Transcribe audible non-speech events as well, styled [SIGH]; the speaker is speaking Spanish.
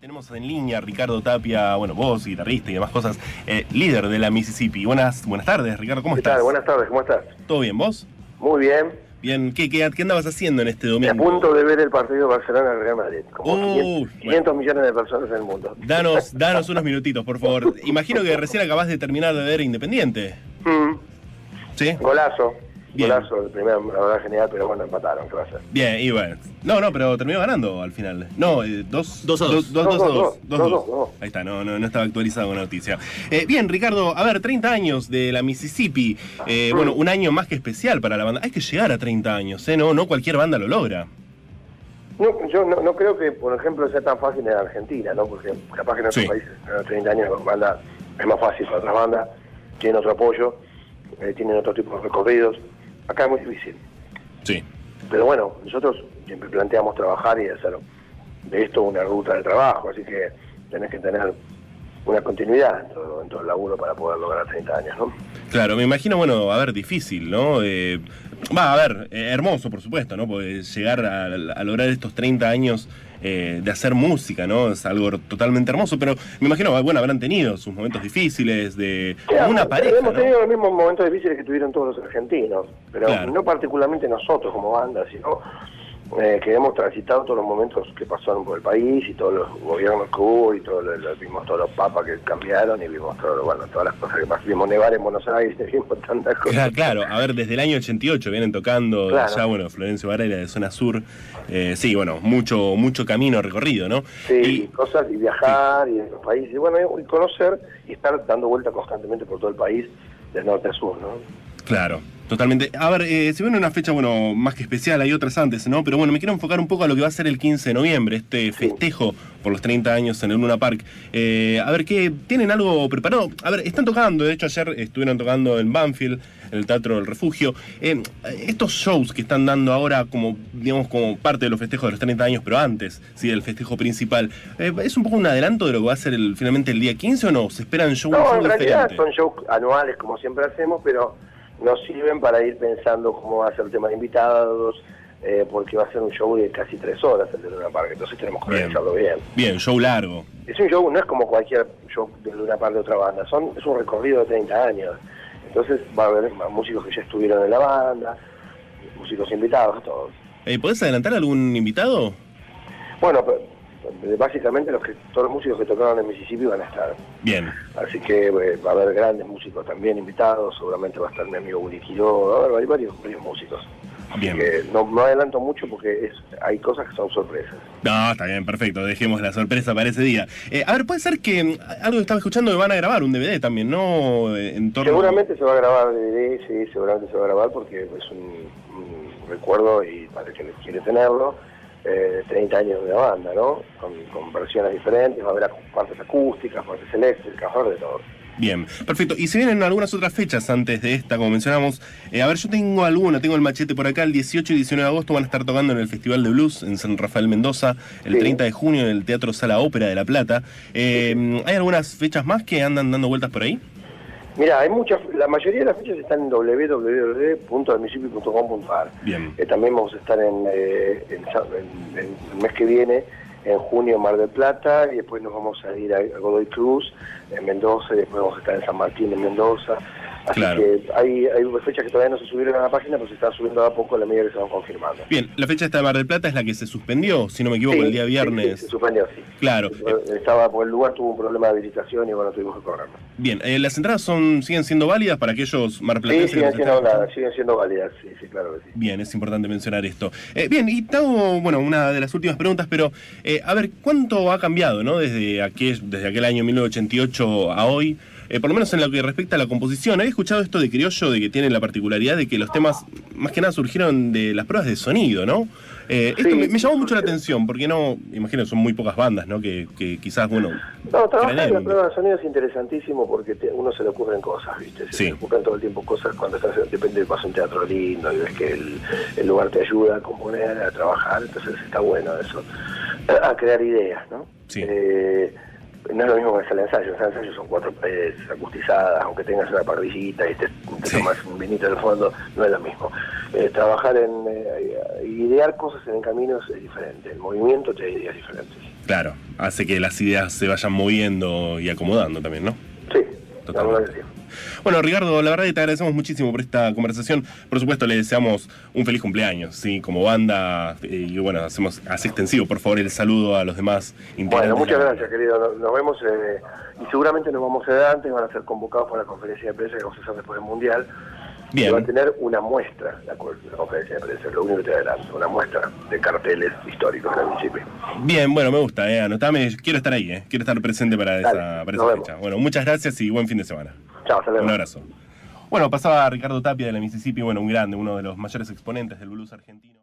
tenemos en línea a Ricardo Tapia, bueno, vos, guitarrista y demás cosas, eh, líder de la Mississippi. Buenas, buenas tardes, Ricardo, ¿cómo ¿Qué estás? tal? Buenas tardes, ¿cómo estás? ¿Todo bien, vos? Muy bien. Bien, ¿qué, qué, qué andabas haciendo en este A domingo? punto de ver el partido Barcelona-Real Madrid. Como Oh, 500, 500 millones de personas en el mundo. Danos, [LAUGHS] danos unos minutitos, por favor. Imagino que recién acabás de terminar de ver Independiente. Mm, ¿Sí? golazo. Bien. Golazo, el primero, la verdad, genial, pero bueno, empataron, ¿qué va a ser? Bien, y bueno. No, no, pero terminó ganando al final. No, eh, dos, Dos a dos. Dos, dos, Dos, a dos, dos. dos, Dos, dos, dos. dos. Ahí está, no, no, no estaba actualizado la noticia. Eh, bien, Ricardo, a ver, 30 años de la Mississippi. Eh, bueno, un año más que especial para la banda. Hay que llegar a 30 años, ¿eh? No, no cualquier banda lo logra. No, yo no, no creo que, por ejemplo, sea tan fácil en Argentina, ¿no? Porque capaz que en otros Sí. países, en 30 años, la banda es más fácil para otras bandas, tienen otro apoyo, eh, tienen otro tipo de recorridos. Acá es muy difícil. Sí. Pero bueno, nosotros siempre planteamos trabajar y hacer de esto una ruta de trabajo, así que tenés que tener una continuidad en todo, en todo el laburo para poder lograr 30 años, ¿no? Claro, me imagino, bueno, a ver, difícil, ¿no? Eh, va, a ver, eh, hermoso, por supuesto, ¿no? Porque llegar a, a lograr estos 30 años eh, de hacer música, ¿no? Es algo totalmente hermoso, pero me imagino, bueno, habrán tenido sus momentos difíciles de una pareja, Hemos ¿no? tenido los mismos momentos difíciles que tuvieron todos los argentinos, pero Claro. no particularmente nosotros como banda, sino eh, que hemos transitado todos los momentos que pasaron por el país y todos los gobiernos que hubo y todos los, los- vimos todos los papas que cambiaron y vimos todo, bueno, todas las cosas que pasaron. Vimos nevar en Buenos Aires, [LAUGHS] vimos tantas cosas. Claro, claro, a ver, desde el año 88 vienen tocando Claro. ya, bueno, Florencio Varela de Zona Sur. Eh, sí, bueno, mucho mucho camino recorrido, ¿no? Sí, Y- cosas y viajar y en los países, y bueno, y conocer y estar dando vueltas constantemente por todo el país, de norte a sur, ¿no? Claro, totalmente. A ver, eh, se viene una fecha, bueno, más que especial, hay otras antes, ¿no? Pero bueno, me quiero enfocar un poco a lo que va a ser el 15 de noviembre, este festejo por los 30 años en el Luna Park. Eh, a ver, ¿qué tienen algo preparado? A ver, están tocando, de hecho ayer estuvieron tocando en Banfield, en el Teatro del Refugio. Eh, estos shows que están dando ahora como, digamos, como parte de los festejos de los 30 años, pero antes, sí, del festejo principal, eh, ¿es un poco un adelanto de lo que va a ser el, finalmente el día 15 o no? ¿Se esperan shows No, show en realidad diferente? son shows anuales como siempre hacemos, pero nos sirven para ir pensando cómo va a ser el tema de invitados, eh, porque va a ser un show de casi tres horas el de Luna Park, entonces tenemos que Bien. organizarlo bien. Bien, show largo. Es un show, no es como cualquier show de Luna Park de otra banda, son es un recorrido de 30 años. Entonces va a haber músicos que ya estuvieron en la banda, músicos invitados, todos. Eh, ¿Podés adelantar algún invitado? Bueno, pero básicamente los que todos los músicos que tocaron en Mississippi van a estar. Bien. Así que eh, va a haber grandes músicos también invitados, seguramente va a estar mi amigo Willy Quiroga, va a haber varios, varios músicos. Bien. que no, no adelanto mucho porque es, hay cosas que son sorpresas. No, está bien, perfecto. Dejemos la sorpresa para ese día. Eh, a ver, puede ser que mm, algo que estaba escuchando que van a grabar un DVD también, ¿no? Eh, En torno... Seguramente se va a grabar DVD, sí, seguramente se va a grabar porque es un, un recuerdo y para el que quiere tenerlo, eh, 30 años de la banda, ¿no? Con, con versiones diferentes, va a haber partes acústicas, partes eléctricas, va a haber de todo. Bien, perfecto. Y se vienen algunas otras fechas antes de esta, como mencionamos. Eh, a ver, yo tengo alguna, tengo el machete por acá. El 18 y 19 de agosto van a estar tocando en el Festival de Blues en San Rafael Mendoza. El Sí. 30 de junio en el Teatro Sala Ópera de La Plata. Eh, ¿Hay algunas fechas más que andan dando vueltas por ahí? Mira, hay muchas, la mayoría de las fechas están en www.mississippi.com.ar. Bien. Eh, también vamos a estar en, eh, en Sa- en- en el mes que viene, en junio en Mar del Plata, y después nos vamos a ir a, a Godoy Cruz, en Mendoza, y después vamos a estar en San Martín, en Mendoza. Así Claro. que hay, hay fechas que todavía no se subieron a la página, pero se están subiendo a poco a la medida que se van confirmando. Bien, la fecha esta de Mar del Plata es la que se suspendió, si no me equivoco, Sí, el día sí, viernes. sí, se suspendió, sí. Claro. Estaba, por el lugar tuvo un problema de habilitación y bueno, tuvimos que correrlo. Bien, eh, ¿las entradas son, siguen siendo válidas para aquellos Sí, marplatenses que siguen siendo, la- siguen siendo válidas, sí, sí, claro que sí. Bien, es importante mencionar esto. Eh, bien, y te hago, bueno, una de las últimas preguntas, pero eh, a ver, ¿cuánto ha cambiado, no? Desde aquel, desde aquel año 1988 a hoy, eh, por lo menos en lo que respecta a la composición. He escuchado esto de Criollo, de que tiene la particularidad de que los temas, más que nada, surgieron de las pruebas de sonido, ¿no? Eh, esto me, me llamó mucho la atención, porque no, imagino, son muy pocas bandas, ¿no? Que, que quizás, bueno... No, trabajar en la prueba de sonido es interesantísimo porque te- uno se le ocurren cosas, ¿viste? Se Sí. le ocurren todo el tiempo cosas cuando estás, depende de pasa un teatro lindo y ves que el, el lugar te ayuda a componer, a trabajar, entonces está bueno eso, a crear ideas, ¿no? Sí. Eh, no es lo mismo que hacer el ensayo, el ensayo son cuatro paredes acustizadas, aunque tengas una parrillita y te, te Sí. tomas un vinito en el fondo, no es lo mismo. Eh, trabajar en, eh, idear cosas en el camino es diferente, el movimiento te da ideas diferentes. Claro, hace que las ideas se vayan moviendo y acomodando también, ¿no? Totalmente. Bueno, Ricardo, la verdad que te agradecemos muchísimo por esta conversación. Por supuesto, le deseamos un feliz cumpleaños, ¿sí? Como banda, eh, y bueno, hacemos, hace extensivo, por favor, el saludo a los demás. Bueno, muchas gracias, querido. Nos, vemos eh, y seguramente nos vamos a dar antes, van a ser convocados para la conferencia de prensa que vamos a hacer después del Mundial. Bien. Y va a tener una muestra, la, co- la conferencia de prensa, lo único que te adelanto, una muestra de carteles históricos del municipio. Bien, bueno, me gusta, eh, anotame, quiero estar ahí, eh, quiero estar presente para esa, para esa fecha. Bueno, muchas gracias y buen fin de semana. Chao, hasta luego. Un abrazo. Bueno, pasaba Ricardo Tapia de la Mississippi, bueno, un grande, uno de los mayores exponentes del blues argentino.